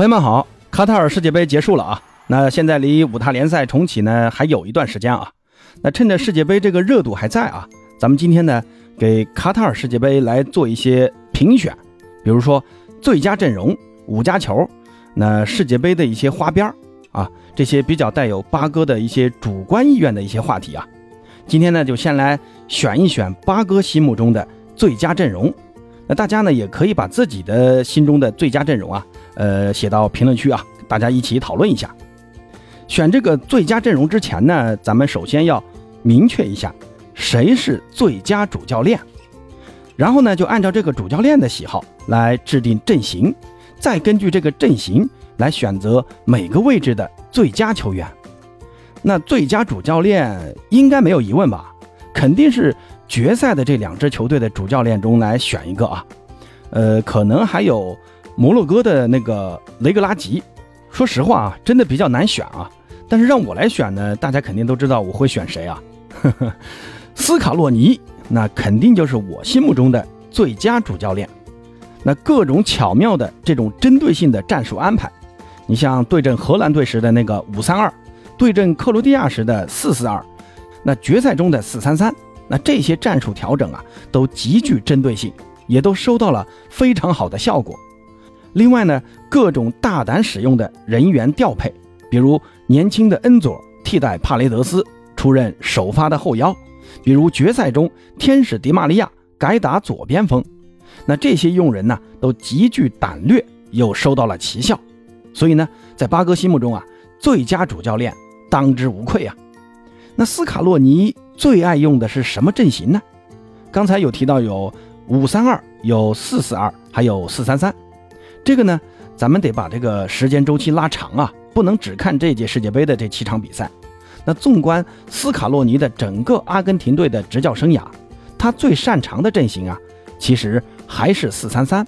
朋友们好，卡塔尔世界杯结束了啊，那现在离五大联赛重启呢还有一段时间啊。那趁着世界杯这个热度还在啊，咱们今天呢给卡塔尔世界杯来做一些评选，比如说最佳阵容、五加球，那世界杯的一些花边啊，这些比较带有八哥的一些主观意愿的一些话题啊。今天呢就先来选一选八哥心目中的最佳阵容，那大家呢也可以把自己的心中的最佳阵容啊。呃，写到评论区啊，大家一起讨论一下。选这个最佳阵容之前呢，咱们首先要明确一下谁是最佳主教练，然后呢，就按照这个主教练的喜好来制定阵型，再根据这个阵型来选择每个位置的最佳球员。那最佳主教练应该没有疑问吧？肯定是决赛的这两支球队的主教练中来选一个啊。呃，可能还有。摩洛哥的那个雷格拉吉，说实话啊，真的比较难选啊。但是让我来选呢，大家肯定都知道我会选谁啊？呵 呵斯卡洛尼，那肯定就是我心目中的最佳主教练。那各种巧妙的这种针对性的战术安排，你像对阵荷兰队时的那个五三二，对阵克罗地亚时的四四二，那决赛中的四三三，那这些战术调整啊，都极具针对性，也都收到了非常好的效果。另外呢，各种大胆使用的人员调配，比如年轻的恩佐替代帕雷德斯出任首发的后腰，比如决赛中天使迪玛利亚改打左边锋，那这些用人呢都极具胆略，又收到了奇效，所以呢，在八哥心目中啊，最佳主教练当之无愧啊。那斯卡洛尼最爱用的是什么阵型呢？刚才有提到有五三二，有四四二，还有四三三。这个呢，咱们得把这个时间周期拉长啊，不能只看这届世界杯的这七场比赛。那纵观斯卡洛尼的整个阿根廷队的执教生涯，他最擅长的阵型啊，其实还是四三三。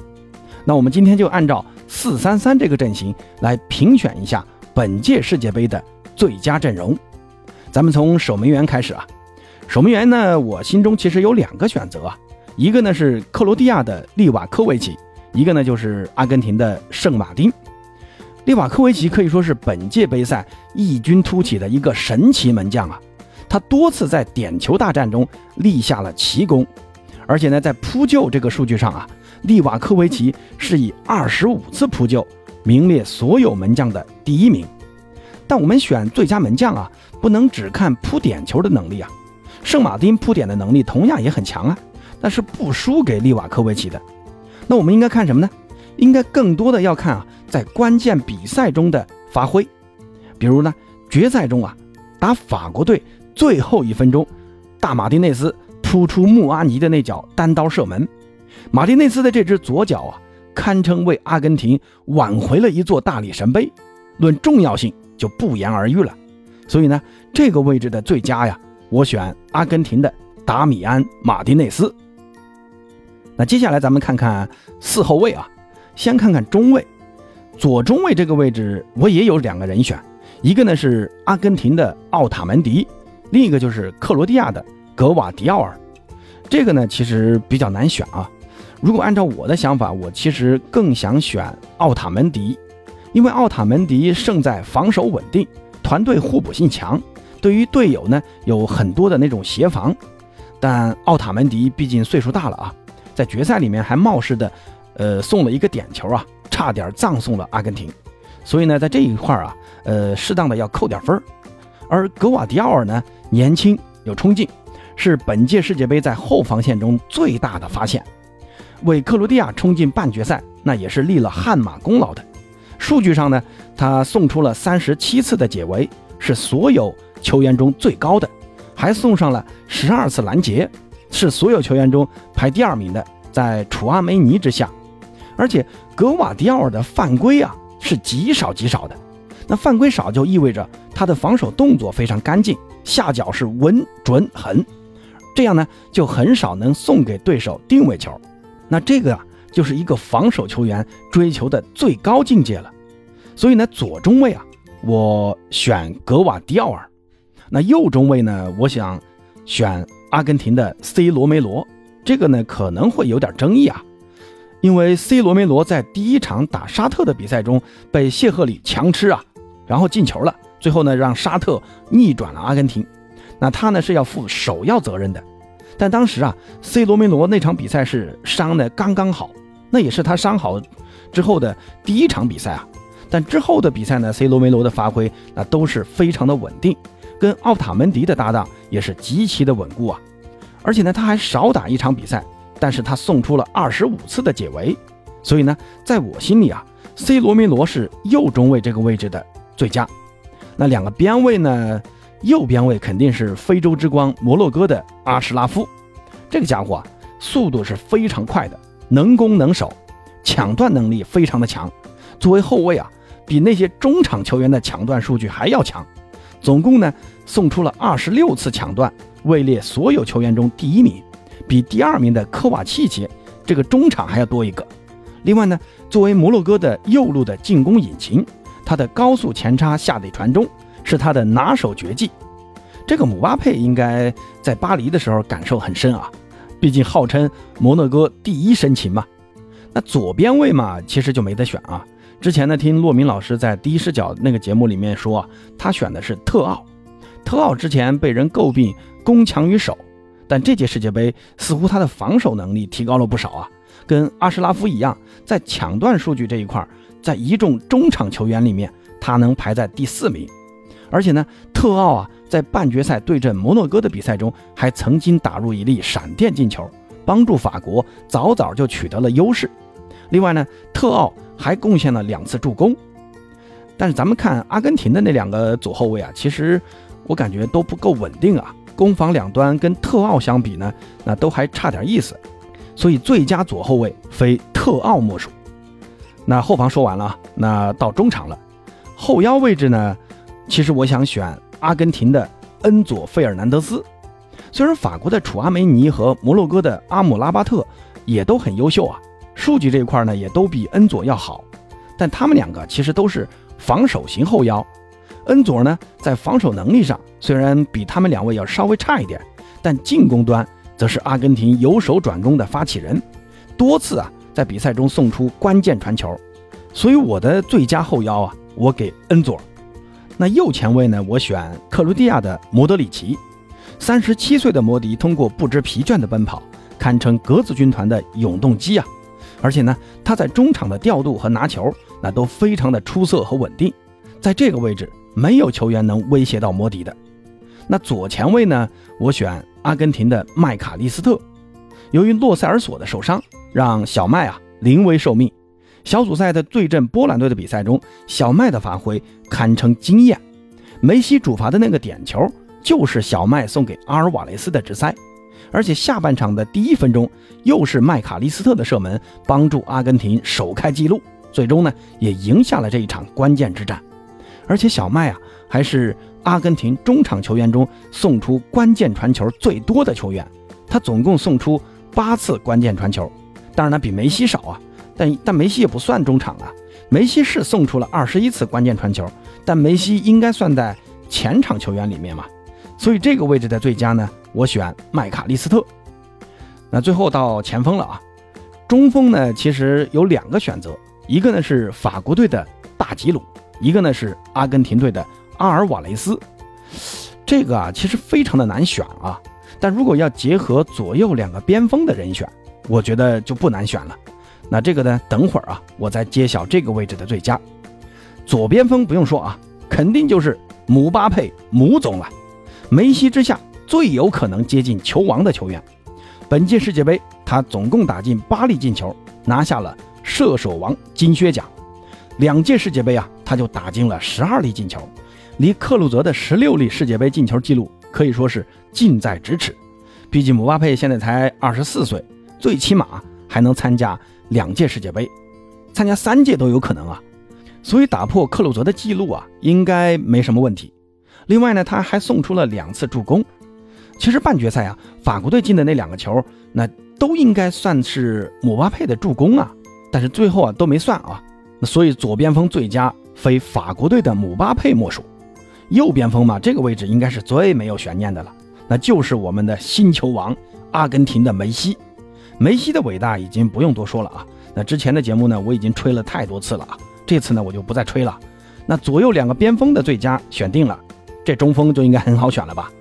那我们今天就按照四三三这个阵型来评选一下本届世界杯的最佳阵容。咱们从守门员开始啊，守门员呢，我心中其实有两个选择啊，一个呢是克罗地亚的利瓦科维奇。一个呢，就是阿根廷的圣马丁，利瓦科维奇可以说是本届杯赛异军突起的一个神奇门将啊！他多次在点球大战中立下了奇功，而且呢，在扑救这个数据上啊，利瓦科维奇是以二十五次扑救名列所有门将的第一名。但我们选最佳门将啊，不能只看扑点球的能力啊，圣马丁扑点的能力同样也很强啊，但是不输给利瓦科维奇的。那我们应该看什么呢？应该更多的要看啊，在关键比赛中的发挥。比如呢，决赛中啊，打法国队最后一分钟，大马丁内斯扑出穆阿尼的那脚单刀射门，马丁内斯的这只左脚啊，堪称为阿根廷挽回了一座大力神杯，论重要性就不言而喻了。所以呢，这个位置的最佳呀，我选阿根廷的达米安·马丁内斯。那接下来咱们看看四后卫啊，先看看中卫，左中卫这个位置我也有两个人选，一个呢是阿根廷的奥塔门迪，另一个就是克罗地亚的格瓦迪奥尔。这个呢其实比较难选啊。如果按照我的想法，我其实更想选奥塔门迪，因为奥塔门迪胜在防守稳定，团队互补性强，对于队友呢有很多的那种协防。但奥塔门迪毕竟岁数大了啊。在决赛里面还冒失的，呃，送了一个点球啊，差点葬送了阿根廷。所以呢，在这一块啊，呃，适当的要扣点分而格瓦迪奥尔呢，年轻有冲劲，是本届世界杯在后防线中最大的发现，为克罗地亚冲进半决赛，那也是立了汗马功劳的。数据上呢，他送出了三十七次的解围，是所有球员中最高的，还送上了十二次拦截。是所有球员中排第二名的，在楚阿梅尼之下，而且格瓦迪奥尔的犯规啊是极少极少的。那犯规少就意味着他的防守动作非常干净，下脚是稳准狠，这样呢就很少能送给对手定位球。那这个啊就是一个防守球员追求的最高境界了。所以呢左中卫啊我选格瓦迪奥尔，那右中卫呢我想选。阿根廷的 C 罗梅罗，这个呢可能会有点争议啊，因为 C 罗梅罗在第一场打沙特的比赛中被谢赫里强吃啊，然后进球了，最后呢让沙特逆转了阿根廷，那他呢是要负首要责任的。但当时啊，C 罗梅罗那场比赛是伤的刚刚好，那也是他伤好之后的第一场比赛啊。但之后的比赛呢，C 罗梅罗的发挥那都是非常的稳定，跟奥塔门迪的搭档也是极其的稳固啊。而且呢，他还少打一场比赛。但是他送出了二十五次的解围，所以呢，在我心里啊，C 罗梅罗是右中卫这个位置的最佳。那两个边卫呢，右边卫肯定是非洲之光摩洛哥的阿什拉夫，这个家伙啊，速度是非常快的，能攻能守，抢断能力非常的强。作为后卫啊，比那些中场球员的抢断数据还要强，总共呢送出了二十六次抢断，位列所有球员中第一名。比第二名的科瓦契奇这个中场还要多一个。另外呢，作为摩洛哥的右路的进攻引擎，他的高速前插下底传中是他的拿手绝技。这个姆巴佩应该在巴黎的时候感受很深啊，毕竟号称摩洛哥第一深情嘛。那左边位嘛，其实就没得选啊。之前呢，听骆明老师在第一视角那个节目里面说，他选的是特奥。特奥之前被人诟病攻强于守。但这届世界杯似乎他的防守能力提高了不少啊，跟阿什拉夫一样，在抢断数据这一块，在一众中场球员里面，他能排在第四名。而且呢，特奥啊，在半决赛对阵摩洛哥的比赛中，还曾经打入一粒闪电进球，帮助法国早早就取得了优势。另外呢，特奥还贡献了两次助攻。但是咱们看阿根廷的那两个左后卫啊，其实我感觉都不够稳定啊。攻防两端跟特奥相比呢，那都还差点意思，所以最佳左后卫非特奥莫属。那后防说完了，那到中场了。后腰位置呢，其实我想选阿根廷的恩佐费尔南德斯。虽然法国的楚阿梅尼和摩洛哥的阿姆拉巴特也都很优秀啊，数据这一块呢也都比恩佐要好，但他们两个其实都是防守型后腰。恩佐呢，在防守能力上虽然比他们两位要稍微差一点，但进攻端则是阿根廷由守转攻的发起人，多次啊在比赛中送出关键传球，所以我的最佳后腰啊，我给恩佐。那右前卫呢，我选克罗地亚的莫德里奇。三十七岁的摩迪通过不知疲倦的奔跑，堪称格子军团的永动机啊！而且呢，他在中场的调度和拿球那都非常的出色和稳定，在这个位置。没有球员能威胁到摩迪的。那左前卫呢？我选阿根廷的麦卡利斯特。由于洛塞尔索的受伤，让小麦啊临危受命。小组赛的对阵波兰队的比赛中，小麦的发挥堪称惊艳。梅西主罚的那个点球，就是小麦送给阿尔瓦雷斯的直塞。而且下半场的第一分钟，又是麦卡利斯特的射门帮助阿根廷首开纪录，最终呢也赢下了这一场关键之战。而且小麦啊，还是阿根廷中场球员中送出关键传球最多的球员，他总共送出八次关键传球，当然呢比梅西少啊，但但梅西也不算中场啊，梅西是送出了二十一次关键传球，但梅西应该算在前场球员里面嘛，所以这个位置的最佳呢，我选麦卡利斯特。那最后到前锋了啊，中锋呢其实有两个选择，一个呢是法国队的大吉鲁。一个呢是阿根廷队的阿尔瓦雷斯，这个啊其实非常的难选啊。但如果要结合左右两个边锋的人选，我觉得就不难选了。那这个呢，等会儿啊我再揭晓这个位置的最佳。左边锋不用说啊，肯定就是姆巴佩姆总了。梅西之下最有可能接近球王的球员。本届世界杯他总共打进八粒进球，拿下了射手王金靴奖。两届世界杯啊。他就打进了十二粒进球，离克鲁泽的十六粒世界杯进球记录可以说是近在咫尺。毕竟姆巴佩现在才二十四岁，最起码还能参加两届世界杯，参加三届都有可能啊。所以打破克鲁泽的记录啊，应该没什么问题。另外呢，他还送出了两次助攻。其实半决赛啊，法国队进的那两个球，那都应该算是姆巴佩的助攻啊，但是最后啊都没算啊。那所以左边锋最佳。非法国队的姆巴佩莫属，右边锋嘛，这个位置应该是最没有悬念的了，那就是我们的新球王阿根廷的梅西。梅西的伟大已经不用多说了啊，那之前的节目呢，我已经吹了太多次了啊，这次呢我就不再吹了。那左右两个边锋的最佳选定了，这中锋就应该很好选了吧？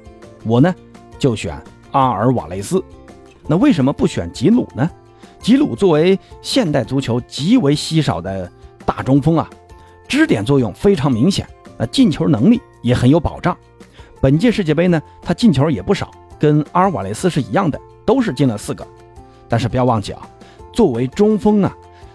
我呢就选阿尔瓦雷斯。那为什么不选吉鲁呢？吉鲁作为现代足球极为稀少的大中锋啊，支点作用非常明显，那进球能力也很有保障。本届世界杯呢，他进球也不少，跟阿尔瓦雷斯是一样的，都是进了四个。但是不要忘记啊，作为中锋啊，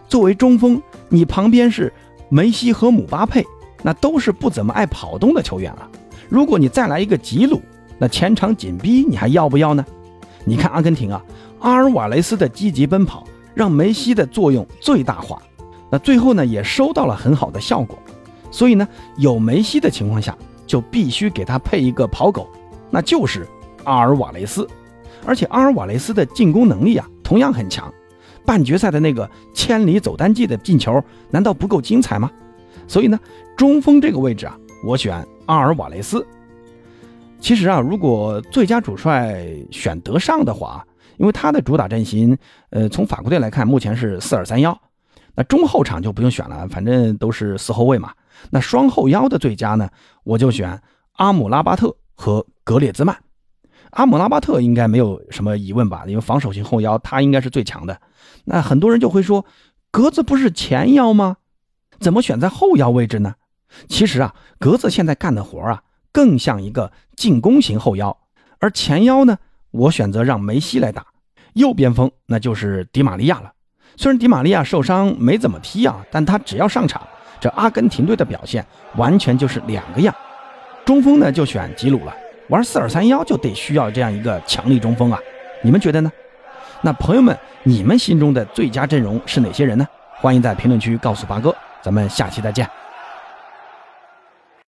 作为中锋，你旁边是梅西和姆巴佩，那都是不怎么爱跑动的球员啊。如果你再来一个吉鲁，那前场紧逼，你还要不要呢？你看阿根廷啊，阿尔瓦雷斯的积极奔跑，让梅西的作用最大化，那最后呢也收到了很好的效果。所以呢，有梅西的情况下。就必须给他配一个跑狗，那就是阿尔瓦雷斯。而且阿尔瓦雷斯的进攻能力啊，同样很强。半决赛的那个千里走单骑的进球，难道不够精彩吗？所以呢，中锋这个位置啊，我选阿尔瓦雷斯。其实啊，如果最佳主帅选德尚的话，因为他的主打阵型，呃，从法国队来看，目前是四二三幺。那中后场就不用选了，反正都是四后卫嘛。那双后腰的最佳呢，我就选阿姆拉巴特和格列兹曼。阿姆拉巴特应该没有什么疑问吧？因为防守型后腰他应该是最强的。那很多人就会说，格子不是前腰吗？怎么选在后腰位置呢？其实啊，格子现在干的活啊，更像一个进攻型后腰。而前腰呢，我选择让梅西来打。右边锋那就是迪玛利亚了。虽然迪玛利亚受伤没怎么踢啊，但他只要上场，这阿根廷队的表现完全就是两个样。中锋呢就选吉鲁了，玩四二三幺就得需要这样一个强力中锋啊，你们觉得呢？那朋友们，你们心中的最佳阵容是哪些人呢？欢迎在评论区告诉八哥，咱们下期再见。